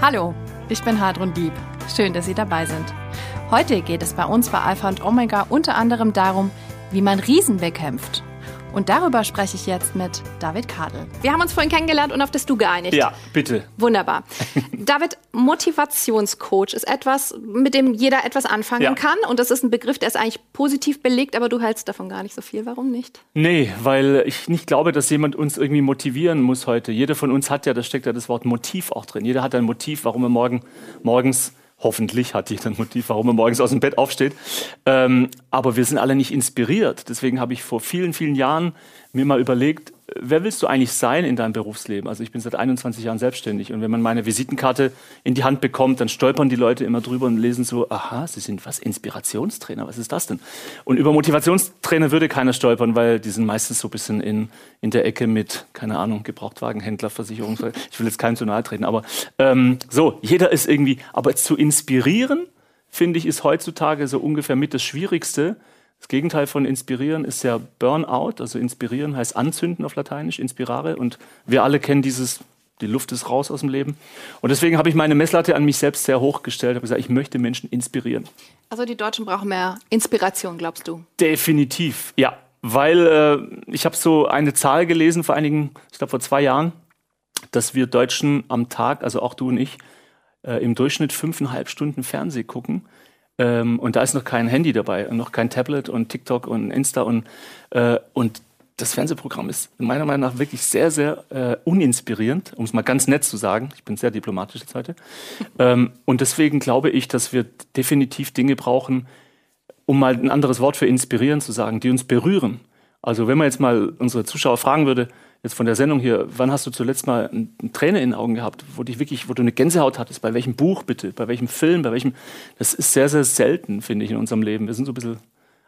Hallo, ich bin Hadrun Dieb. Schön, dass Sie dabei sind. Heute geht es bei uns bei Alpha und Omega unter anderem darum, wie man Riesen bekämpft. Und darüber spreche ich jetzt mit David Kadel. Wir haben uns vorhin kennengelernt und auf das Du geeinigt. Ja, bitte. Wunderbar. David, Motivationscoach ist etwas, mit dem jeder etwas anfangen ja. kann. Und das ist ein Begriff, der ist eigentlich positiv belegt, aber du hältst davon gar nicht so viel. Warum nicht? Nee, weil ich nicht glaube, dass jemand uns irgendwie motivieren muss heute. Jeder von uns hat ja, da steckt ja das Wort Motiv auch drin. Jeder hat ein Motiv, warum er morgen, morgens Hoffentlich hat jeder ein Motiv, warum er morgens aus dem Bett aufsteht. Ähm, aber wir sind alle nicht inspiriert. Deswegen habe ich vor vielen, vielen Jahren mir mal überlegt, wer willst du eigentlich sein in deinem Berufsleben? Also ich bin seit 21 Jahren selbstständig und wenn man meine Visitenkarte in die Hand bekommt, dann stolpern die Leute immer drüber und lesen so, aha, Sie sind was, Inspirationstrainer, was ist das denn? Und über Motivationstrainer würde keiner stolpern, weil die sind meistens so ein bisschen in, in der Ecke mit, keine Ahnung, Gebrauchtwagenhändler, Versicherung. Ich will jetzt keinem zu nahe treten, aber ähm, so, jeder ist irgendwie, aber zu inspirieren, finde ich, ist heutzutage so ungefähr mit das Schwierigste, das Gegenteil von inspirieren ist ja Burnout. Also inspirieren heißt anzünden auf Lateinisch, inspirare. Und wir alle kennen dieses, die Luft ist raus aus dem Leben. Und deswegen habe ich meine Messlatte an mich selbst sehr hoch gestellt. habe gesagt, ich möchte Menschen inspirieren. Also die Deutschen brauchen mehr Inspiration, glaubst du? Definitiv, ja. Weil äh, ich habe so eine Zahl gelesen vor einigen, ich glaube vor zwei Jahren, dass wir Deutschen am Tag, also auch du und ich, äh, im Durchschnitt fünfeinhalb Stunden Fernseh gucken. Ähm, und da ist noch kein Handy dabei, und noch kein Tablet und TikTok und Insta und, äh, und das Fernsehprogramm ist meiner Meinung nach wirklich sehr, sehr äh, uninspirierend, um es mal ganz nett zu sagen. Ich bin sehr diplomatisch jetzt heute. ähm, und deswegen glaube ich, dass wir definitiv Dinge brauchen, um mal ein anderes Wort für inspirieren zu sagen, die uns berühren. Also wenn man jetzt mal unsere Zuschauer fragen würde, jetzt von der Sendung hier, wann hast du zuletzt mal eine Träne in den Augen gehabt, wo dich wirklich, wo du eine Gänsehaut hattest? Bei welchem Buch bitte? Bei welchem Film? Bei welchem? Das ist sehr, sehr selten, finde ich, in unserem Leben. Wir sind so ein bisschen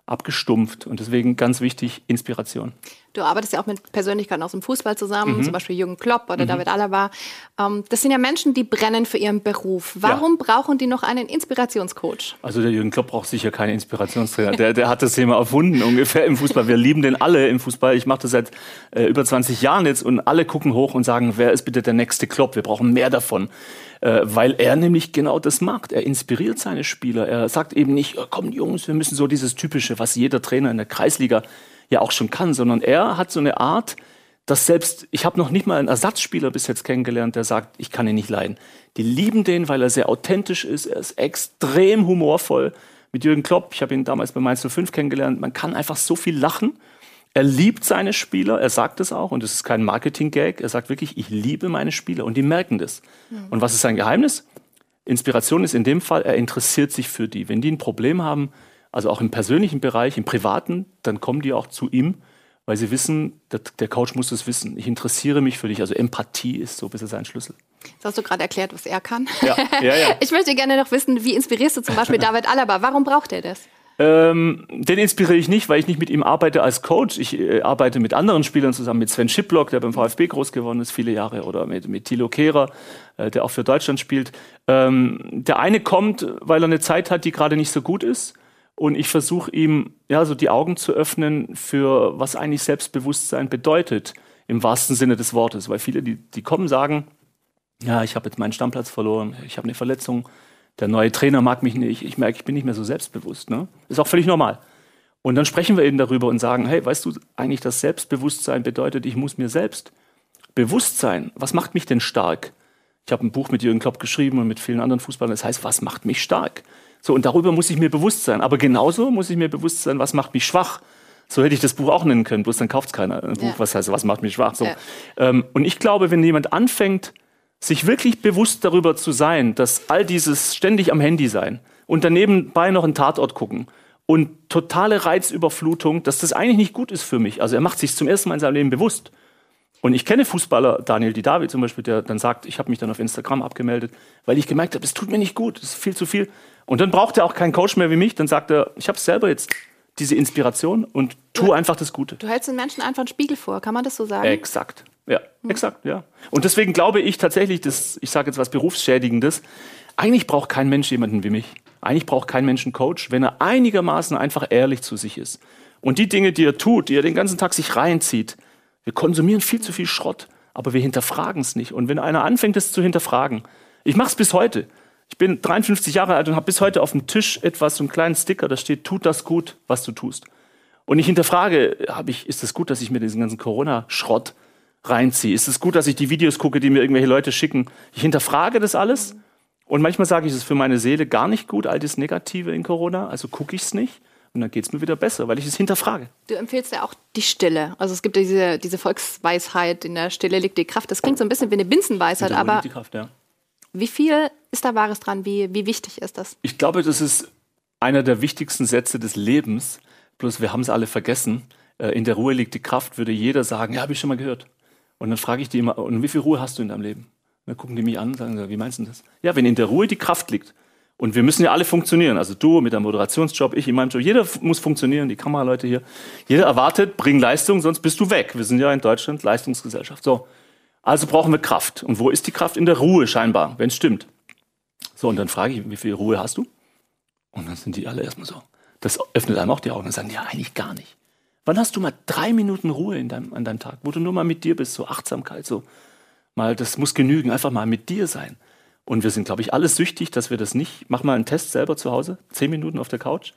abgestumpft und deswegen ganz wichtig Inspiration. Du arbeitest ja auch mit Persönlichkeiten aus dem Fußball zusammen, mhm. zum Beispiel Jürgen Klopp oder mhm. David Alaba. Ähm, das sind ja Menschen, die brennen für ihren Beruf. Warum ja. brauchen die noch einen Inspirationscoach? Also der Jürgen Klopp braucht sicher keinen Inspirationstrainer. der, der hat das Thema erfunden ungefähr im Fußball. Wir lieben den alle im Fußball. Ich mache das seit äh, über 20 Jahren jetzt und alle gucken hoch und sagen, wer ist bitte der nächste Klopp? Wir brauchen mehr davon äh, weil er nämlich genau das macht. Er inspiriert seine Spieler. Er sagt eben nicht, oh, komm Jungs, wir müssen so dieses typische, was jeder Trainer in der Kreisliga ja auch schon kann, sondern er hat so eine Art, dass selbst, ich habe noch nicht mal einen Ersatzspieler bis jetzt kennengelernt, der sagt, ich kann ihn nicht leiden. Die lieben den, weil er sehr authentisch ist, er ist extrem humorvoll. Mit Jürgen Klopp, ich habe ihn damals bei Mainz 05 kennengelernt, man kann einfach so viel lachen er liebt seine Spieler, er sagt es auch, und es ist kein Marketing-Gag. Er sagt wirklich, ich liebe meine Spieler und die merken das. Mhm. Und was ist sein Geheimnis? Inspiration ist in dem Fall, er interessiert sich für die. Wenn die ein Problem haben, also auch im persönlichen Bereich, im privaten, dann kommen die auch zu ihm, weil sie wissen, der Coach muss es wissen. Ich interessiere mich für dich. Also Empathie ist so ein bisschen sein Schlüssel. Das hast du gerade erklärt, was er kann. Ja, ja, ja. Ich möchte gerne noch wissen, wie inspirierst du zum Beispiel David Alaba? Warum braucht er das? Ähm, den inspiriere ich nicht, weil ich nicht mit ihm arbeite als Coach. Ich äh, arbeite mit anderen Spielern zusammen, mit Sven Schiplock, der beim VfB groß geworden ist, viele Jahre, oder mit, mit Thilo Kehrer, äh, der auch für Deutschland spielt. Ähm, der eine kommt, weil er eine Zeit hat, die gerade nicht so gut ist. Und ich versuche ihm ja so die Augen zu öffnen für was eigentlich Selbstbewusstsein bedeutet, im wahrsten Sinne des Wortes. Weil viele, die, die kommen, sagen, ja, ich habe jetzt meinen Stammplatz verloren, ich habe eine Verletzung, der neue Trainer mag mich nicht, ich merke, ich bin nicht mehr so selbstbewusst. Ne? Ist auch völlig normal. Und dann sprechen wir eben darüber und sagen, hey, weißt du eigentlich, dass Selbstbewusstsein bedeutet, ich muss mir selbst bewusst sein. Was macht mich denn stark? Ich habe ein Buch mit Jürgen Klopp geschrieben und mit vielen anderen Fußballern. Das heißt, was macht mich stark? So, und darüber muss ich mir bewusst sein. Aber genauso muss ich mir bewusst sein, was macht mich schwach? So hätte ich das Buch auch nennen können, bloß dann kauft es keiner. Ein Buch, ja. was heißt, was macht mich schwach? So. Ja. Ähm, und ich glaube, wenn jemand anfängt, sich wirklich bewusst darüber zu sein, dass all dieses ständig am Handy sein und daneben bei noch einen Tatort gucken und totale Reizüberflutung, dass das eigentlich nicht gut ist für mich. Also er macht sich zum ersten Mal in seinem Leben bewusst. Und ich kenne Fußballer, Daniel Didavi zum Beispiel, der dann sagt, ich habe mich dann auf Instagram abgemeldet, weil ich gemerkt habe, es tut mir nicht gut, es ist viel zu viel. Und dann braucht er auch keinen Coach mehr wie mich, dann sagt er, ich habe selber jetzt diese Inspiration und tu einfach das Gute. Du hältst den Menschen einfach einen Spiegel vor, kann man das so sagen? Exakt. Ja, mhm. exakt, ja. Und deswegen glaube ich tatsächlich, dass, ich sage jetzt was Berufsschädigendes, eigentlich braucht kein Mensch jemanden wie mich. Eigentlich braucht kein Mensch einen Coach, wenn er einigermaßen einfach ehrlich zu sich ist. Und die Dinge, die er tut, die er den ganzen Tag sich reinzieht, wir konsumieren viel zu viel Schrott, aber wir hinterfragen es nicht. Und wenn einer anfängt, es zu hinterfragen, Ich mache es bis heute. Ich bin 53 Jahre alt und habe bis heute auf dem Tisch etwas, so einen kleinen Sticker, da steht, tut das gut, was du tust. Und ich hinterfrage, ich, ist es gut, dass ich mir diesen ganzen Corona-Schrott reinziehe? Ist es gut, dass ich die Videos gucke, die mir irgendwelche Leute schicken? Ich hinterfrage das alles. Und manchmal sage ich, es ist für meine Seele gar nicht gut, all das Negative in Corona, also gucke ich es nicht. Und dann geht es mir wieder besser, weil ich es hinterfrage. Du empfehlst ja auch die Stille. Also es gibt diese, diese Volksweisheit, in der Stille liegt die Kraft. Das klingt so ein bisschen wie eine Binsenweisheit, aber Kraft, ja. wie viel ist da Wahres dran? Wie, wie wichtig ist das? Ich glaube, das ist einer der wichtigsten Sätze des Lebens. Bloß wir haben es alle vergessen. Äh, in der Ruhe liegt die Kraft, würde jeder sagen, ja, habe ich schon mal gehört. Und dann frage ich die immer, und wie viel Ruhe hast du in deinem Leben? Und dann gucken die mich an und sagen, wie meinst du das? Ja, wenn in der Ruhe die Kraft liegt, und wir müssen ja alle funktionieren. Also du mit deinem Moderationsjob, ich in meinem Job. Jeder muss funktionieren, die Kameraleute hier. Jeder erwartet, bring Leistung, sonst bist du weg. Wir sind ja in Deutschland Leistungsgesellschaft. So. Also brauchen wir Kraft. Und wo ist die Kraft? In der Ruhe scheinbar, wenn es stimmt. So, und dann frage ich, wie viel Ruhe hast du? Und dann sind die alle erstmal so. Das öffnet einem auch die Augen und sagen, ja, eigentlich gar nicht. Wann hast du mal drei Minuten Ruhe in deinem, an deinem Tag, wo du nur mal mit dir bist, so Achtsamkeit, so mal, das muss genügen, einfach mal mit dir sein. Und wir sind, glaube ich, alle süchtig, dass wir das nicht. Mach mal einen Test selber zu Hause, zehn Minuten auf der Couch.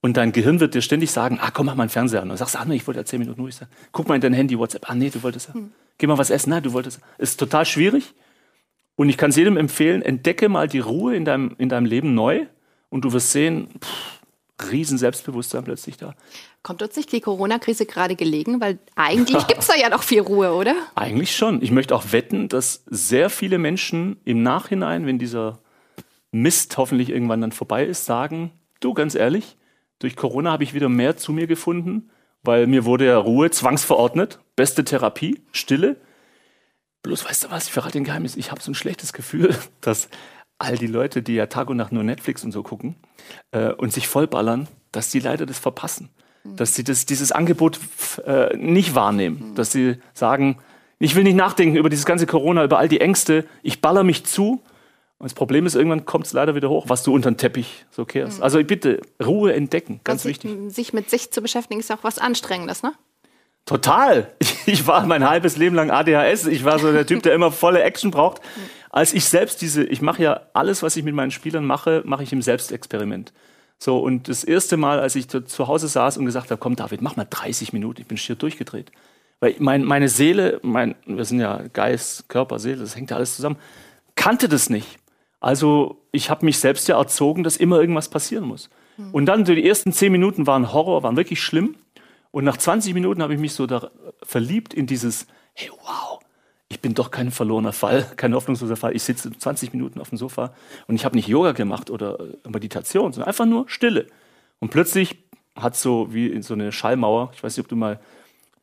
Und dein Gehirn wird dir ständig sagen, ah, komm, mach mal einen Fernseher an. Und du sagst, ah, nee, ich wollte ja zehn Minuten ruhig sein. Guck mal in dein Handy, WhatsApp. Ah, nee, du wolltest ja. Hm. Geh mal was essen. Nein, du wolltest. Ist total schwierig. Und ich kann es jedem empfehlen, entdecke mal die Ruhe in deinem, in deinem Leben neu. Und du wirst sehen, pff, riesen Selbstbewusstsein plötzlich da. Kommt uns nicht die Corona-Krise gerade gelegen? Weil eigentlich gibt es da ja noch viel Ruhe, oder? Eigentlich schon. Ich möchte auch wetten, dass sehr viele Menschen im Nachhinein, wenn dieser Mist hoffentlich irgendwann dann vorbei ist, sagen, du ganz ehrlich, durch Corona habe ich wieder mehr zu mir gefunden, weil mir wurde ja Ruhe zwangsverordnet, beste Therapie, Stille. Bloß weißt du was, ich verrate den Geheimnis, ich habe so ein schlechtes Gefühl, dass all die Leute, die ja Tag und Nacht nur Netflix und so gucken äh, und sich vollballern, dass die leider das verpassen dass sie das, dieses Angebot äh, nicht wahrnehmen, dass sie sagen, ich will nicht nachdenken über dieses ganze Corona, über all die Ängste, ich baller mich zu. Und das Problem ist, irgendwann kommt es leider wieder hoch, was du unter den Teppich so kehrst. Mhm. Also bitte, Ruhe entdecken, ganz sich, wichtig. Sich mit sich zu beschäftigen, ist auch was Anstrengendes, ne? Total. Ich war mein halbes Leben lang ADHS. Ich war so der Typ, der immer volle Action braucht. Als ich selbst diese, ich mache ja alles, was ich mit meinen Spielern mache, mache ich im Selbstexperiment. So, und das erste Mal, als ich zu Hause saß und gesagt habe, komm David, mach mal 30 Minuten, ich bin schier durchgedreht. Weil mein, meine Seele, mein, wir sind ja Geist, Körper, Seele, das hängt ja alles zusammen, kannte das nicht. Also ich habe mich selbst ja erzogen, dass immer irgendwas passieren muss. Mhm. Und dann so die ersten 10 Minuten waren Horror, waren wirklich schlimm. Und nach 20 Minuten habe ich mich so da verliebt in dieses, hey wow, ich bin doch kein verlorener Fall, kein hoffnungsloser Fall. Ich sitze 20 Minuten auf dem Sofa und ich habe nicht Yoga gemacht oder äh, Meditation, sondern einfach nur Stille. Und plötzlich hat so wie in so eine Schallmauer, ich weiß nicht, ob du mal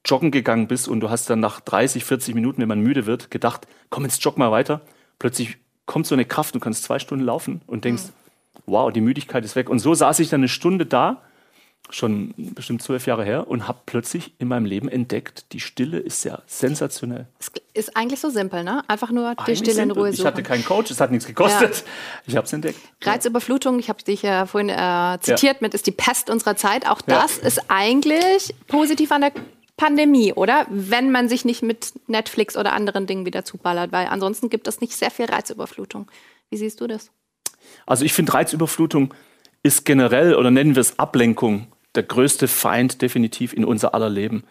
joggen gegangen bist und du hast dann nach 30, 40 Minuten, wenn man müde wird, gedacht, komm, jetzt jogg mal weiter. Plötzlich kommt so eine Kraft, du kannst zwei Stunden laufen und denkst, mhm. wow, die Müdigkeit ist weg. Und so saß ich dann eine Stunde da schon bestimmt zwölf Jahre her und habe plötzlich in meinem Leben entdeckt, die Stille ist ja sensationell. Es ist eigentlich so simpel, ne? Einfach nur die Stille in Ruhe suchen. Ich hatte keinen Coach, es hat nichts gekostet. Ja. Ich habe es entdeckt. Reizüberflutung, ich habe dich ja vorhin äh, zitiert ja. mit ist die Pest unserer Zeit. Auch das ja. ist eigentlich positiv an der Pandemie, oder? Wenn man sich nicht mit Netflix oder anderen Dingen wieder zuballert, weil ansonsten gibt es nicht sehr viel Reizüberflutung. Wie siehst du das? Also ich finde Reizüberflutung ist generell oder nennen wir es Ablenkung der größte Feind definitiv in unser aller Leben,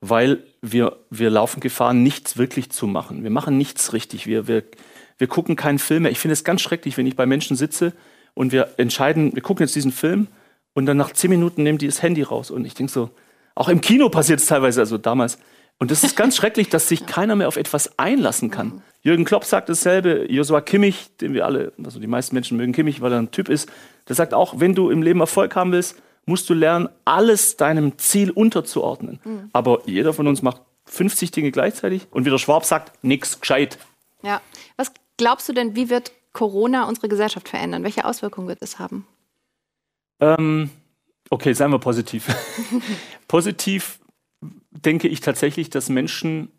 weil wir, wir laufen Gefahr, nichts wirklich zu machen. Wir machen nichts richtig. Wir, wir, wir gucken keinen Film mehr. Ich finde es ganz schrecklich, wenn ich bei Menschen sitze und wir entscheiden, wir gucken jetzt diesen Film und dann nach zehn Minuten nehmen die das Handy raus. Und ich denke so, auch im Kino passiert es teilweise, also damals. Und das ist ganz schrecklich, dass sich keiner mehr auf etwas einlassen kann. Jürgen Klopp sagt dasselbe, Joshua Kimmich, den wir alle, also die meisten Menschen mögen Kimmich, weil er ein Typ ist, der sagt auch, wenn du im Leben Erfolg haben willst, musst du lernen, alles deinem Ziel unterzuordnen. Mhm. Aber jeder von uns macht 50 Dinge gleichzeitig und wie der Schwab sagt, nichts gescheit. Ja. Was glaubst du denn, wie wird Corona unsere Gesellschaft verändern? Welche Auswirkungen wird es haben? Ähm, okay, seien wir positiv. positiv denke ich tatsächlich, dass Menschen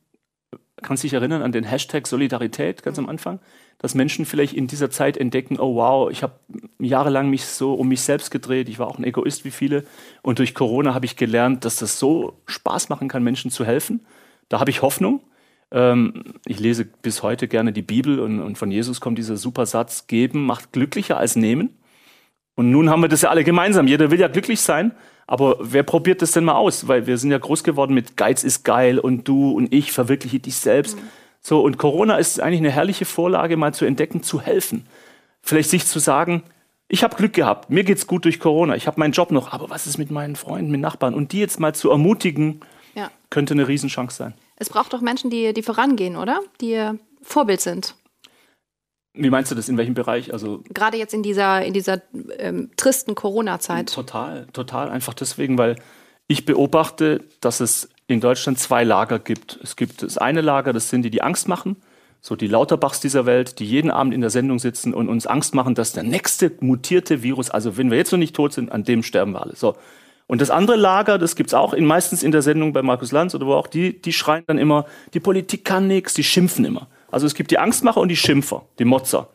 kannst dich erinnern an den Hashtag Solidarität ganz am Anfang, dass Menschen vielleicht in dieser Zeit entdecken, oh wow, ich habe jahrelang mich so um mich selbst gedreht, ich war auch ein Egoist wie viele und durch Corona habe ich gelernt, dass das so Spaß machen kann, Menschen zu helfen. Da habe ich Hoffnung. Ähm, ich lese bis heute gerne die Bibel und, und von Jesus kommt dieser super Satz, geben macht glücklicher als nehmen. Und nun haben wir das ja alle gemeinsam. Jeder will ja glücklich sein. Aber wer probiert das denn mal aus? Weil wir sind ja groß geworden mit Geiz ist geil und du und ich verwirkliche dich selbst. Mhm. So, und Corona ist eigentlich eine herrliche Vorlage, mal zu entdecken, zu helfen. Vielleicht sich zu sagen, ich habe Glück gehabt, mir geht's gut durch Corona, ich habe meinen Job noch, aber was ist mit meinen Freunden, mit Nachbarn? Und die jetzt mal zu ermutigen, ja. könnte eine Riesenchance sein. Es braucht doch Menschen, die, die vorangehen, oder? Die Vorbild sind. Wie meinst du das? In welchem Bereich? Also gerade jetzt in dieser in dieser ähm, tristen Corona-Zeit. Total, total. Einfach deswegen, weil ich beobachte, dass es in Deutschland zwei Lager gibt. Es gibt das eine Lager, das sind die, die Angst machen, so die Lauterbachs dieser Welt, die jeden Abend in der Sendung sitzen und uns Angst machen, dass der nächste mutierte Virus, also wenn wir jetzt noch nicht tot sind, an dem sterben wir alle. So. Und das andere Lager, das gibt's auch in, meistens in der Sendung bei Markus Lanz oder wo auch, die, die schreien dann immer, die Politik kann nichts, die schimpfen immer. Also es gibt die Angstmacher und die Schimpfer, die Motzer.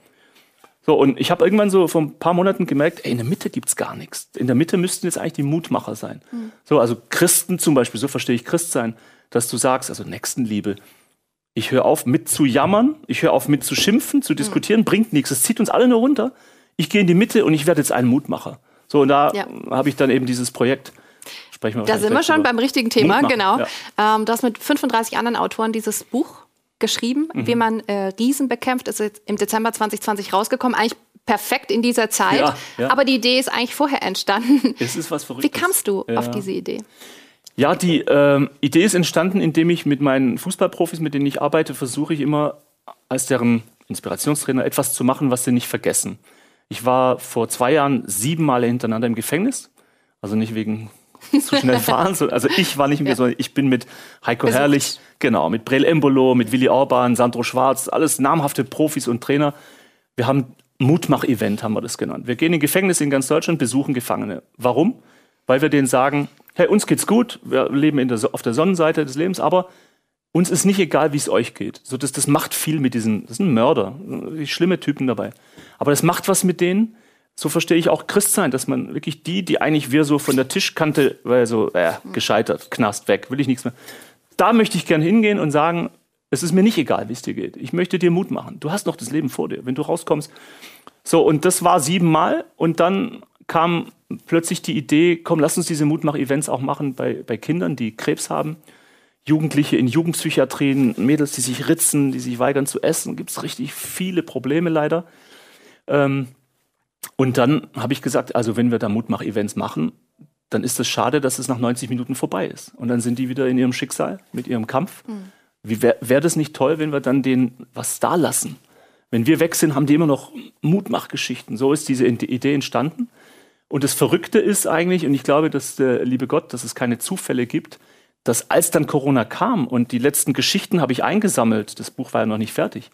So, und ich habe irgendwann so vor ein paar Monaten gemerkt, ey, in der Mitte gibt's gar nichts. In der Mitte müssten jetzt eigentlich die Mutmacher sein. Mhm. So, also Christen zum Beispiel, so verstehe ich Christsein, dass du sagst, also Nächstenliebe. Ich höre auf mit zu jammern, ich höre auf mit zu schimpfen, zu hm. diskutieren, mhm. bringt nichts. Es zieht uns alle nur runter. Ich gehe in die Mitte und ich werde jetzt ein Mutmacher. So, und da ja. habe ich dann eben dieses Projekt. Sprechen wir da sind wir schon beim richtigen Thema, genau. Ja. Ähm, du hast mit 35 anderen Autoren dieses Buch geschrieben, mhm. wie man äh, Riesen bekämpft. Ist jetzt im Dezember 2020 rausgekommen. Eigentlich perfekt in dieser Zeit. Ja, ja. Aber die Idee ist eigentlich vorher entstanden. Es ist was Verrücktes. Wie kamst du ja. auf diese Idee? Ja, die ähm, Idee ist entstanden, indem ich mit meinen Fußballprofis, mit denen ich arbeite, versuche ich immer als deren Inspirationstrainer etwas zu machen, was sie nicht vergessen. Ich war vor zwei Jahren sieben Male hintereinander im Gefängnis. Also nicht wegen zu schnell fahren. Also ich war nicht mehr ja. so, ich bin mit Heiko Besucht. Herrlich, genau, mit Brel Embolo, mit Willi Orban, Sandro Schwarz, alles namhafte Profis und Trainer. Wir haben Mutmach-Event, haben wir das genannt. Wir gehen in Gefängnisse in ganz Deutschland, besuchen Gefangene. Warum? Weil wir denen sagen, hey, uns geht's gut, wir leben der, auf der Sonnenseite des Lebens, aber uns ist nicht egal, wie es euch geht. So, das, das macht viel mit diesen, das sind Mörder, schlimme Typen dabei. Aber das macht was mit denen, so verstehe ich auch Christsein, dass man wirklich die, die eigentlich wir so von der Tischkante, weil so, äh, gescheitert, Knast weg, will ich nichts mehr. Da möchte ich gern hingehen und sagen, es ist mir nicht egal, wie es dir geht. Ich möchte dir Mut machen. Du hast noch das Leben vor dir, wenn du rauskommst. So, und das war siebenmal und dann kam plötzlich die Idee, komm, lass uns diese Mutmach-Events auch machen bei, bei Kindern, die Krebs haben. Jugendliche in Jugendpsychiatrien, Mädels, die sich ritzen, die sich weigern zu essen. Gibt es richtig viele Probleme leider. Ähm, und dann habe ich gesagt, also wenn wir da Mutmach-Events machen, dann ist es schade, dass es nach 90 Minuten vorbei ist. Und dann sind die wieder in ihrem Schicksal, mit ihrem Kampf. Mhm. Wäre wär das nicht toll, wenn wir dann denen was da lassen? Wenn wir weg sind, haben die immer noch Mutmachgeschichten. So ist diese Idee entstanden. Und das Verrückte ist eigentlich, und ich glaube, dass der liebe Gott, dass es keine Zufälle gibt, dass als dann Corona kam und die letzten Geschichten habe ich eingesammelt, das Buch war ja noch nicht fertig,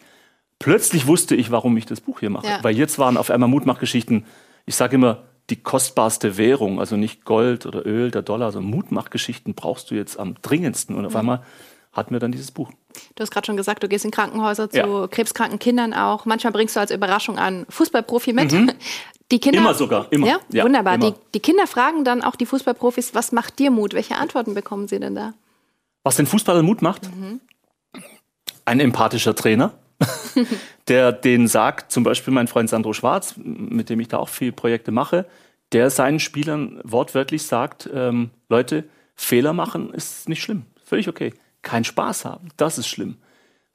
plötzlich wusste ich, warum ich das Buch hier mache. Ja. Weil jetzt waren auf einmal Mutmachgeschichten, ich sage immer, die kostbarste Währung, also nicht Gold oder Öl, der Dollar, sondern Mutmachgeschichten brauchst du jetzt am dringendsten. Und auf mhm. einmal hatten wir dann dieses Buch. Du hast gerade schon gesagt, du gehst in Krankenhäuser zu ja. krebskranken Kindern auch. Manchmal bringst du als Überraschung einen Fußballprofi mit. Mhm. Die Kinder, immer sogar, immer. Ja, ja wunderbar. Immer. Die, die Kinder fragen dann auch die Fußballprofis, was macht dir Mut? Welche Antworten bekommen sie denn da? Was den Fußballer Mut macht? Mhm. Ein empathischer Trainer, der den sagt, zum Beispiel mein Freund Sandro Schwarz, mit dem ich da auch viele Projekte mache, der seinen Spielern wortwörtlich sagt, ähm, Leute, Fehler machen ist nicht schlimm, völlig okay. Kein Spaß haben, das ist schlimm.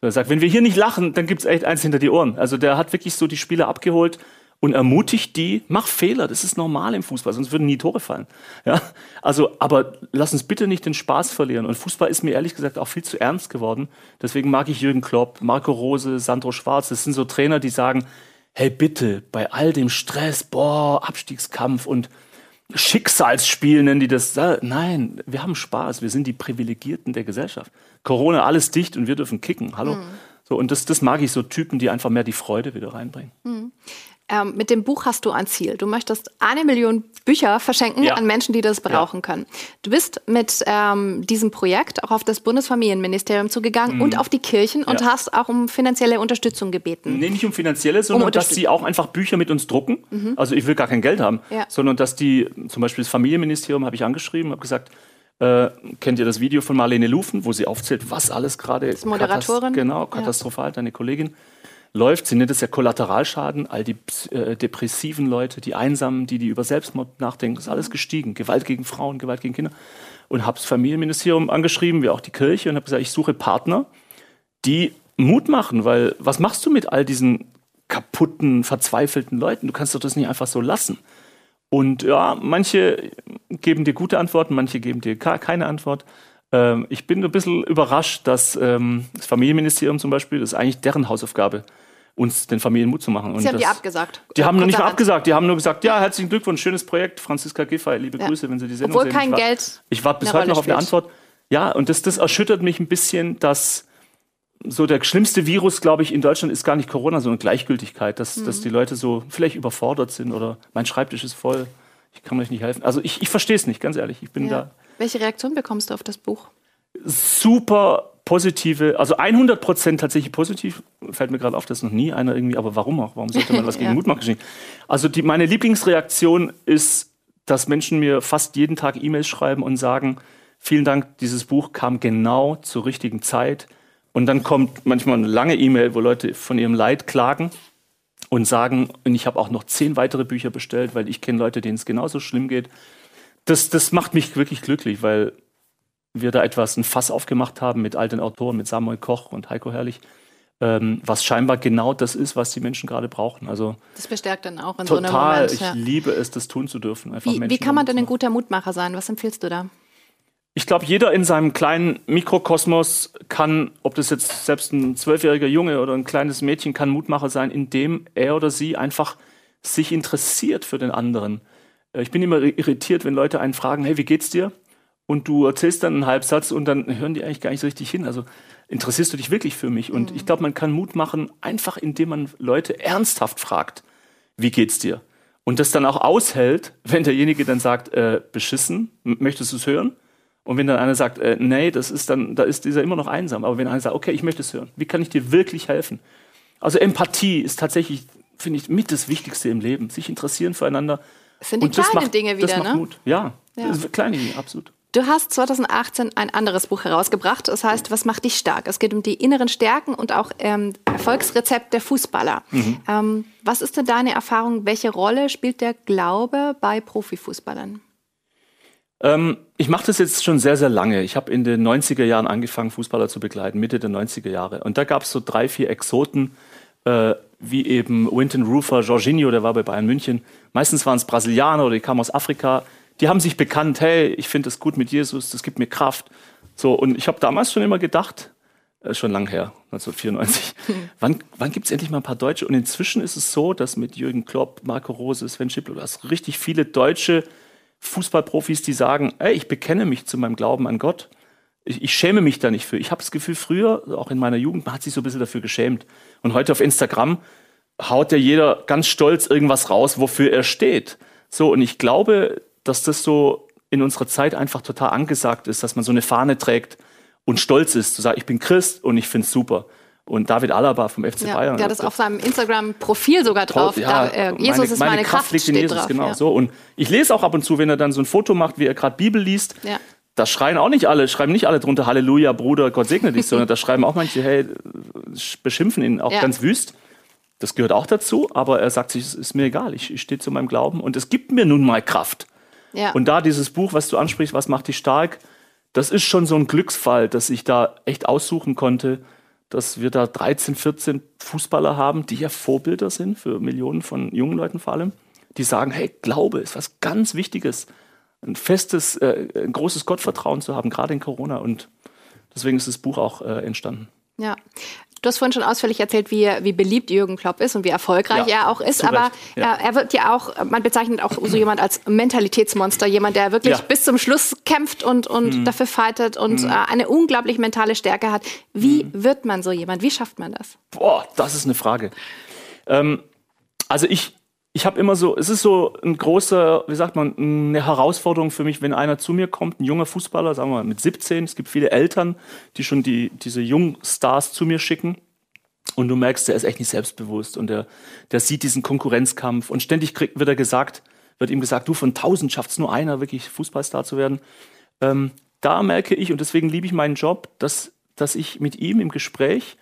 Er sagt, wenn wir hier nicht lachen, dann gibt's echt eins hinter die Ohren. Also der hat wirklich so die Spieler abgeholt und ermutigt die, mach Fehler, das ist normal im Fußball, sonst würden nie Tore fallen. Ja? Also, aber lass uns bitte nicht den Spaß verlieren. Und Fußball ist mir ehrlich gesagt auch viel zu ernst geworden. Deswegen mag ich Jürgen Klopp, Marco Rose, Sandro Schwarz. Das sind so Trainer, die sagen, hey bitte, bei all dem Stress, boah, Abstiegskampf und Schicksalsspiel nennen die das. Nein, wir haben Spaß. Wir sind die Privilegierten der Gesellschaft. Corona, alles dicht und wir dürfen kicken. Hallo. Mhm. So, und das, das mag ich, so Typen, die einfach mehr die Freude wieder reinbringen. Mhm ähm, mit dem Buch hast du ein Ziel. Du möchtest eine Million Bücher verschenken ja. an Menschen, die das brauchen ja. können. Du bist mit ähm, diesem Projekt auch auf das Bundesfamilienministerium zugegangen mhm. und auf die Kirchen und hast auch um finanzielle Unterstützung gebeten. Nee, nicht um finanzielle, sondern um dass sie auch einfach Bücher mit uns drucken. Mhm. Also ich will gar kein Geld haben, sondern dass die, zum Beispiel das Familienministerium habe ich angeschrieben, habe gesagt, Äh, kennt ihr das Video von Marlene Lufen, wo sie aufzählt, was alles gerade Moderatorin? Katast genau, katastrophal, ja. deine Kollegin läuft. Sie nennt es ja Kollateralschaden. All die äh, depressiven Leute, die Einsamen, die, die über Selbstmord nachdenken, ist alles gestiegen. Gewalt gegen Frauen, Gewalt gegen Kinder. Und habe das Familienministerium angeschrieben, wie auch die Kirche, und habe gesagt, ich suche Partner, die Mut machen, weil was machst du mit all diesen kaputten, verzweifelten Leuten? Du kannst doch das nicht einfach so lassen. Und ja, manche geben dir gute Antworten, manche geben dir keine Antwort. Ähm, ich bin ein bisschen überrascht, dass ähm, das Familienministerium zum Beispiel, das ist eigentlich deren Hausaufgabe, uns den Familien Mut zu machen. Sie haben das, die abgesagt. Die haben noch nicht mal abgesagt, die haben nur gesagt, ja, herzlichen Glückwunsch, schönes Projekt, Franziska Giffey, liebe ja. Grüße, wenn Sie die Sendung Obwohl sehen. kein ich Geld. Ich warte bis heute noch auf eine Antwort. Ja, und das, das erschüttert mich ein bisschen, dass so der schlimmste Virus, glaube ich, in Deutschland ist gar nicht Corona, sondern Gleichgültigkeit, dass, mhm. dass die Leute so vielleicht überfordert sind oder mein Schreibtisch ist voll, ich kann euch nicht helfen. Also ich, ich verstehe es nicht, ganz ehrlich. Ich bin ja. da. Welche Reaktion bekommst du auf das Buch? super positive, also 100 Prozent tatsächlich positiv. Fällt mir gerade auf, dass noch nie einer irgendwie, aber warum auch? Warum sollte man was gegen ja. Mut machen? Also die, meine Lieblingsreaktion ist, dass Menschen mir fast jeden Tag E-Mails schreiben und sagen, vielen Dank, dieses Buch kam genau zur richtigen Zeit. Und dann kommt manchmal eine lange E-Mail, wo Leute von ihrem Leid klagen und sagen, und ich habe auch noch zehn weitere Bücher bestellt, weil ich kenne Leute, denen es genauso schlimm geht. Das, das macht mich wirklich glücklich, weil wir da etwas ein Fass aufgemacht haben mit alten Autoren, mit Samuel Koch und Heiko Herrlich, ähm, was scheinbar genau das ist, was die Menschen gerade brauchen. Also das bestärkt dann auch in total, so einem Moment. Ich ja. liebe es, das tun zu dürfen. Einfach wie, wie kann man denn ein guter Mutmacher sein? Was empfiehlst du da? Ich glaube, jeder in seinem kleinen Mikrokosmos kann, ob das jetzt selbst ein zwölfjähriger Junge oder ein kleines Mädchen, kann Mutmacher sein, indem er oder sie einfach sich interessiert für den anderen. Äh, ich bin immer irritiert, wenn Leute einen fragen, hey, wie geht's dir? und du erzählst dann einen Halbsatz und dann hören die eigentlich gar nicht so richtig hin. Also interessierst du dich wirklich für mich? Und mhm. ich glaube, man kann Mut machen, einfach indem man Leute ernsthaft fragt, wie geht's dir? Und das dann auch aushält, wenn derjenige dann sagt, äh, beschissen, möchtest du es hören? Und wenn dann einer sagt, äh, nee, das ist dann, da ist dieser immer noch einsam. Aber wenn einer sagt, okay, ich möchte es hören, wie kann ich dir wirklich helfen? Also Empathie ist tatsächlich, finde ich, mit das Wichtigste im Leben. Sich interessieren füreinander. Das sind die und kleinen macht, Dinge wieder, ne? Mut. Ja, ja. kleine Dinge, absolut. Du hast 2018 ein anderes Buch herausgebracht. Das heißt, was macht dich stark? Es geht um die inneren Stärken und auch ähm, Erfolgsrezept der Fußballer. Mhm. Ähm, was ist denn deine Erfahrung? Welche Rolle spielt der Glaube bei Profifußballern? Ähm, ich mache das jetzt schon sehr, sehr lange. Ich habe in den 90er Jahren angefangen, Fußballer zu begleiten, Mitte der 90er Jahre. Und da gab es so drei, vier Exoten, äh, wie eben Winton Rufer, Jorginho, der war bei Bayern München. Meistens waren es Brasilianer oder die kamen aus Afrika die haben sich bekannt, hey, ich finde es gut mit Jesus, das gibt mir Kraft. So, und ich habe damals schon immer gedacht, äh, schon lang her, 1994, wann, wann gibt es endlich mal ein paar Deutsche? Und inzwischen ist es so, dass mit Jürgen Klopp, Marco Rose, Sven Schippel, du hast richtig viele deutsche Fußballprofis, die sagen, ey, ich bekenne mich zu meinem Glauben an Gott. Ich, ich schäme mich da nicht für. Ich habe das Gefühl, früher, auch in meiner Jugend, man hat sich so ein bisschen dafür geschämt. Und heute auf Instagram haut ja jeder ganz stolz irgendwas raus, wofür er steht. So, und ich glaube, dass das so in unserer Zeit einfach total angesagt ist, dass man so eine Fahne trägt und stolz ist, zu sagen, ich bin Christ und ich finde es super. Und David Alaba vom FC ja, Bayern. Der hat das auf seinem Instagram-Profil sogar drauf. Ja, da, äh, Jesus meine, ist meine, meine Kraft, Kraft liegt in Jesus, drauf, genau ja. so. Und ich lese auch ab und zu, wenn er dann so ein Foto macht, wie er gerade Bibel liest. Ja. Da schreien auch nicht alle, schreiben nicht alle drunter Halleluja, Bruder, Gott segne dich, sondern da schreiben auch manche, hey, beschimpfen ihn auch ganz wüst. Das gehört auch dazu, aber er sagt sich, es ist mir egal, ich, ich stehe zu meinem Glauben und es gibt mir nun mal Kraft. Ja. Und da dieses Buch, was du ansprichst, was macht dich stark, das ist schon so ein Glücksfall, dass ich da echt aussuchen konnte, dass wir da 13, 14 Fußballer haben, die ja Vorbilder sind für Millionen von jungen Leuten vor allem, die sagen, hey, Glaube ist was ganz Wichtiges, ein festes, äh, ein großes Gottvertrauen zu haben, gerade in Corona. Und deswegen ist das Buch auch äh, entstanden. Ja, Du hast vorhin schon ausführlich erzählt, wie, wie beliebt Jürgen Klopp ist und wie erfolgreich ja, er auch ist. Aber ja. er wird ja auch, man bezeichnet auch so jemand als Mentalitätsmonster, jemand, der wirklich ja. bis zum Schluss kämpft und, und mhm. dafür fightet und mhm. Äh, eine unglaublich mentale Stärke hat. Wie mhm. wird man so jemand? Wie schafft man das? Boah, das ist eine Frage. Ähm, also ich, ich habe immer so, es ist so ein großer, wie sagt man, eine Herausforderung für mich, wenn einer zu mir kommt, ein junger Fußballer, sagen wir mal mit 17, es gibt viele Eltern, die schon die, diese jungen Stars zu mir schicken. Und du merkst, der ist echt nicht selbstbewusst und der, der sieht diesen Konkurrenzkampf und ständig kriegt, wird er gesagt, wird ihm gesagt, du von tausend schafft es nur einer, wirklich Fußballstar zu werden. Ähm, da merke ich, und deswegen liebe ich meinen Job, dass, dass ich mit ihm im Gespräch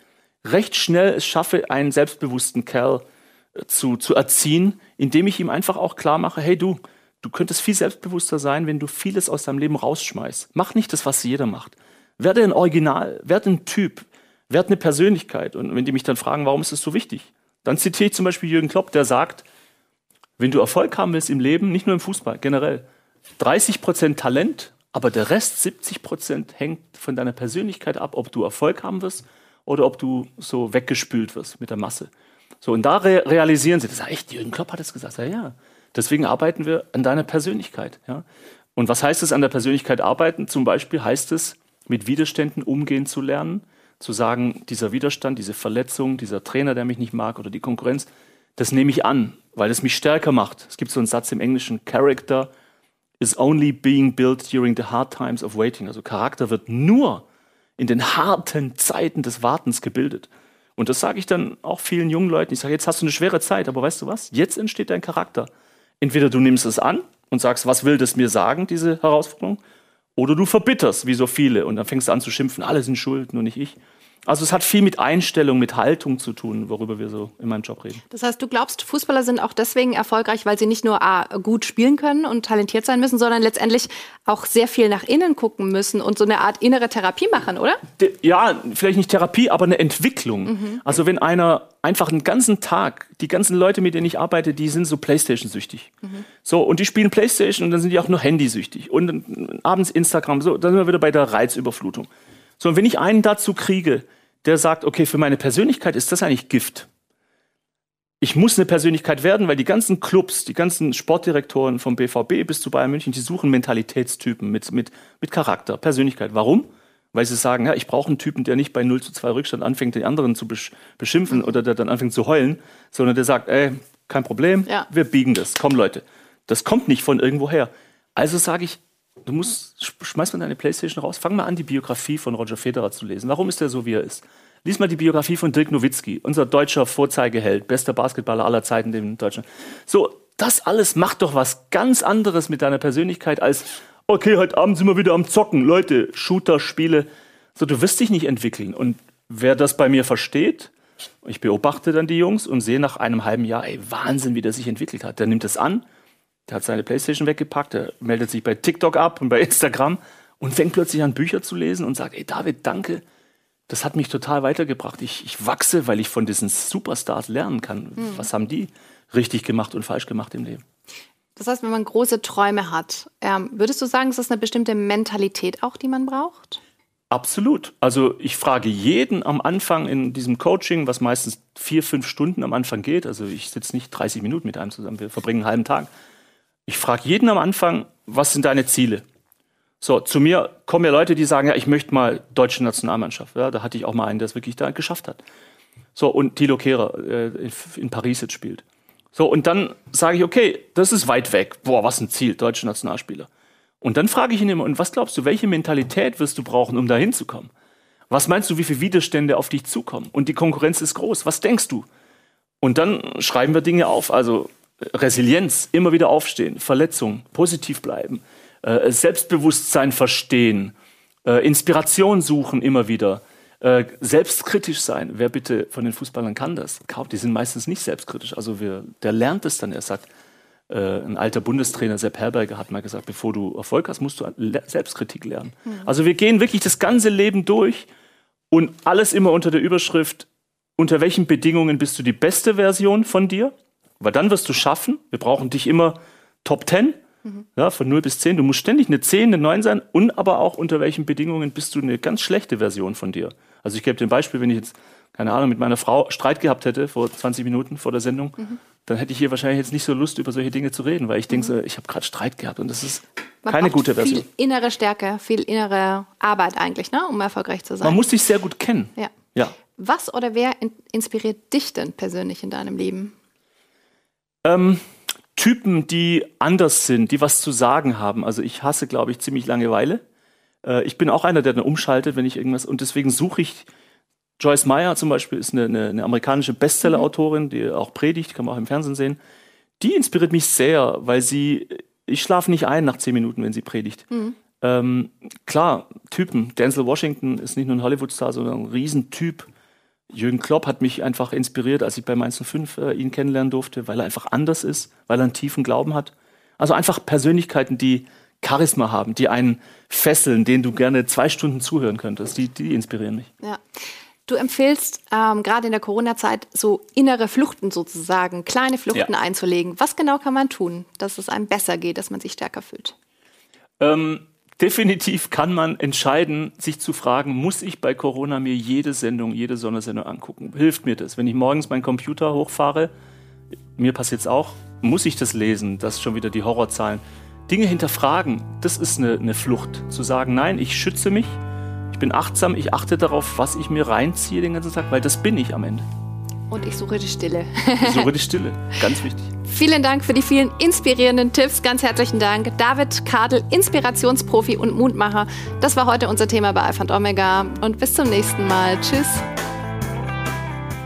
recht schnell es schaffe, einen selbstbewussten Kerl äh, zu, zu erziehen, indem ich ihm einfach auch klar mache, hey du, du könntest viel selbstbewusster sein, wenn du vieles aus deinem Leben rausschmeißt. Mach nicht das, was jeder macht. Werde ein Original, werde ein Typ, werde eine Persönlichkeit. Und wenn die mich dann fragen, warum ist das so wichtig, dann zitiere ich zum Beispiel Jürgen Klopp, der sagt, wenn du Erfolg haben willst im Leben, nicht nur im Fußball, generell, 30 Prozent Talent, aber der Rest 70 Prozent hängt von deiner Persönlichkeit ab, ob du Erfolg haben wirst oder ob du so weggespült wirst mit der Masse. So, und da re realisieren sie, das ist echt, Jürgen Klopp hat es gesagt, ja, ja. Deswegen arbeiten wir an deiner Persönlichkeit. Ja. Und was heißt es, an der Persönlichkeit arbeiten? Zum Beispiel heißt es, mit Widerständen umgehen zu lernen, zu sagen, dieser Widerstand, diese Verletzung, dieser Trainer, der mich nicht mag oder die Konkurrenz, das nehme ich an, weil es mich stärker macht. Es gibt so einen Satz im Englischen, Character is only being built during the hard times of waiting. Also Charakter wird nur in den harten Zeiten des Wartens gebildet. Und das sage ich dann auch vielen jungen Leuten. Ich sage, jetzt hast du eine schwere Zeit, aber weißt du was? Jetzt entsteht dein Charakter. Entweder du nimmst es an und sagst, was will das mir sagen, diese Herausforderung, oder du verbitterst, wie so viele, und dann fängst du an zu schimpfen, alle sind schuld, nur nicht ich. Also es hat viel mit Einstellung, mit Haltung zu tun, worüber wir so in meinem Job reden. Das heißt, du glaubst, Fußballer sind auch deswegen erfolgreich, weil sie nicht nur A, gut spielen können und talentiert sein müssen, sondern letztendlich auch sehr viel nach innen gucken müssen und so eine Art innere Therapie machen, oder? Ja, vielleicht nicht Therapie, aber eine Entwicklung. Mhm. Also wenn einer einfach einen ganzen Tag, die ganzen Leute, mit denen ich arbeite, die sind so Playstation-süchtig. Mhm. So, und die spielen Playstation und dann sind die auch nur Handysüchtig. Und abends Instagram, so, dann sind wir wieder bei der Reizüberflutung. So, und wenn ich einen dazu kriege, der sagt, okay, für meine Persönlichkeit ist das eigentlich Gift. Ich muss eine Persönlichkeit werden, weil die ganzen Clubs, die ganzen Sportdirektoren vom BVB bis zu Bayern München, die suchen Mentalitätstypen mit, mit, mit Charakter, Persönlichkeit. Warum? Weil sie sagen, ja, ich brauche einen Typen, der nicht bei 0 zu 2 Rückstand anfängt, den anderen zu beschimpfen oder der dann anfängt zu heulen, sondern der sagt, ey, kein Problem, ja. wir biegen das. Komm, Leute. Das kommt nicht von irgendwoher. Also sage ich, Du musst, schmeiß mal deine Playstation raus, fang mal an, die Biografie von Roger Federer zu lesen. Warum ist er so, wie er ist? Lies mal die Biografie von Dirk Nowitzki, unser deutscher Vorzeigeheld, bester Basketballer aller Zeiten in Deutschland. So, das alles macht doch was ganz anderes mit deiner Persönlichkeit als, okay, heute Abend sind wir wieder am Zocken, Leute, Shooter-Spiele. So, du wirst dich nicht entwickeln. Und wer das bei mir versteht, ich beobachte dann die Jungs und sehe nach einem halben Jahr, ey, Wahnsinn, wie der sich entwickelt hat. Der nimmt es an, der hat seine Playstation weggepackt, der meldet sich bei TikTok ab und bei Instagram und fängt plötzlich an, Bücher zu lesen und sagt, ey David, danke, das hat mich total weitergebracht. Ich, ich wachse, weil ich von diesen Superstars lernen kann. Mhm. Was haben die richtig gemacht und falsch gemacht im Leben? Das heißt, wenn man große Träume hat, ähm, würdest du sagen, ist das eine bestimmte Mentalität auch, die man braucht? Absolut. Also ich frage jeden am Anfang in diesem Coaching, was meistens vier, fünf Stunden am Anfang geht. Also ich sitze nicht 30 Minuten mit einem zusammen, wir verbringen einen halben Tag. Ich frage jeden am Anfang, was sind deine Ziele? So, zu mir kommen ja Leute, die sagen, ja, ich möchte mal deutsche Nationalmannschaft. Ja, da hatte ich auch mal einen, der es wirklich da geschafft hat. So, und Thilo Kehrer äh, in, Paris jetzt spielt. So, und dann sage ich, okay, das ist weit weg. Boah, was ein Ziel, deutsche Nationalspieler. Und dann frage ich ihn immer, und was glaubst du, welche Mentalität wirst du brauchen, um da hinzukommen? Was meinst du, wie viele Widerstände auf dich zukommen? Und die Konkurrenz ist groß. Was denkst du? Und dann schreiben wir Dinge auf. Also Resilienz, immer wieder aufstehen, Verletzung, positiv bleiben, äh, Selbstbewusstsein verstehen, äh, Inspiration suchen immer wieder, äh, selbstkritisch sein. Wer bitte von den Fußballern kann das? Kaum, die sind meistens nicht selbstkritisch. Also wir, der lernt es dann erst. Hat äh, ein alter Bundestrainer Sepp Herberger hat mal gesagt, bevor du Erfolg hast, musst du Selbstkritik lernen. Mhm. Also wir gehen wirklich das ganze Leben durch und alles immer unter der Überschrift, unter welchen Bedingungen bist du die beste Version von dir? Weil dann wirst du schaffen, wir brauchen dich immer Top 10, mhm. ja, von 0 bis 10. Du musst ständig eine 10, eine 9 sein und aber auch unter welchen Bedingungen bist du eine ganz schlechte Version von dir. Also ich gebe dir ein Beispiel, wenn ich jetzt, keine Ahnung, mit meiner Frau Streit gehabt hätte vor 20 Minuten vor der Sendung, mhm. dann hätte ich hier wahrscheinlich jetzt nicht so Lust, über solche Dinge zu reden, weil ich denke, mhm. ich habe gerade Streit gehabt und das ist Man keine gute Version. Viel innere Stärke, viel innere Arbeit eigentlich, ne, um erfolgreich zu sein. Man muss dich sehr gut kennen. Ja. ja. Was oder wer inspiriert dich denn persönlich in deinem Leben? Ähm, Typen, die anders sind, die was zu sagen haben. Also ich hasse, glaube ich, ziemlich Langeweile. Äh, ich bin auch einer, der dann umschaltet, wenn ich irgendwas. Und deswegen suche ich. Joyce Meyer zum Beispiel ist eine, eine, eine amerikanische Bestseller-Autorin, die auch predigt, kann man auch im Fernsehen sehen. Die inspiriert mich sehr, weil sie, ich schlafe nicht ein nach zehn Minuten, wenn sie predigt. Mhm. Ähm, klar, Typen. Denzel Washington ist nicht nur ein Hollywood-Star, sondern ein Riesentyp. Jürgen Klopp hat mich einfach inspiriert, als ich bei Mainz 05 äh, ihn kennenlernen durfte, weil er einfach anders ist, weil er einen tiefen Glauben hat. Also einfach Persönlichkeiten, die Charisma haben, die einen fesseln, denen du gerne zwei Stunden zuhören könntest. Die, die inspirieren mich. Ja. Du empfiehlst ähm, gerade in der Corona-Zeit so innere Fluchten sozusagen, kleine Fluchten ja. einzulegen. Was genau kann man tun, dass es einem besser geht, dass man sich stärker fühlt? Ähm, definitiv kann man entscheiden, sich zu fragen, muss ich bei Corona mir jede Sendung, jede Sondersendung angucken? Hilft mir das? Wenn ich morgens meinen Computer hochfahre, mir passiert es auch, muss ich das lesen? Das schon wieder die Horrorzahlen. Dinge hinterfragen, das ist eine, eine Flucht. Zu sagen, nein, ich schütze mich, ich bin achtsam, ich achte darauf, was ich mir reinziehe den ganzen Tag, weil das bin ich am Ende. Und ich suche die Stille. ich suche die Stille, ganz wichtig. Vielen Dank für die vielen inspirierenden Tipps. Ganz herzlichen Dank. David Kadel, Inspirationsprofi und Mutmacher. Das war heute unser Thema bei Alpha und Omega. Und bis zum nächsten Mal. Tschüss.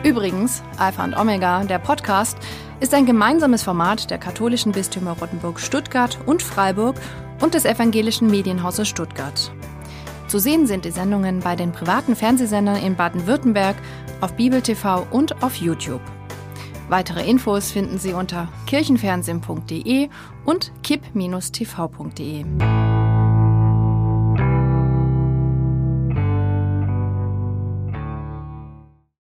Übrigens, Alpha und Omega, der Podcast, ist ein gemeinsames Format der katholischen Bistümer Rottenburg Stuttgart und Freiburg und des evangelischen Medienhauses Stuttgart. Zu sehen sind die Sendungen bei den privaten Fernsehsendern in Baden-Württemberg, auf Bibel TV und auf YouTube. Weitere Infos finden Sie unter kirchenfernsehen.de und kipp-tv.de.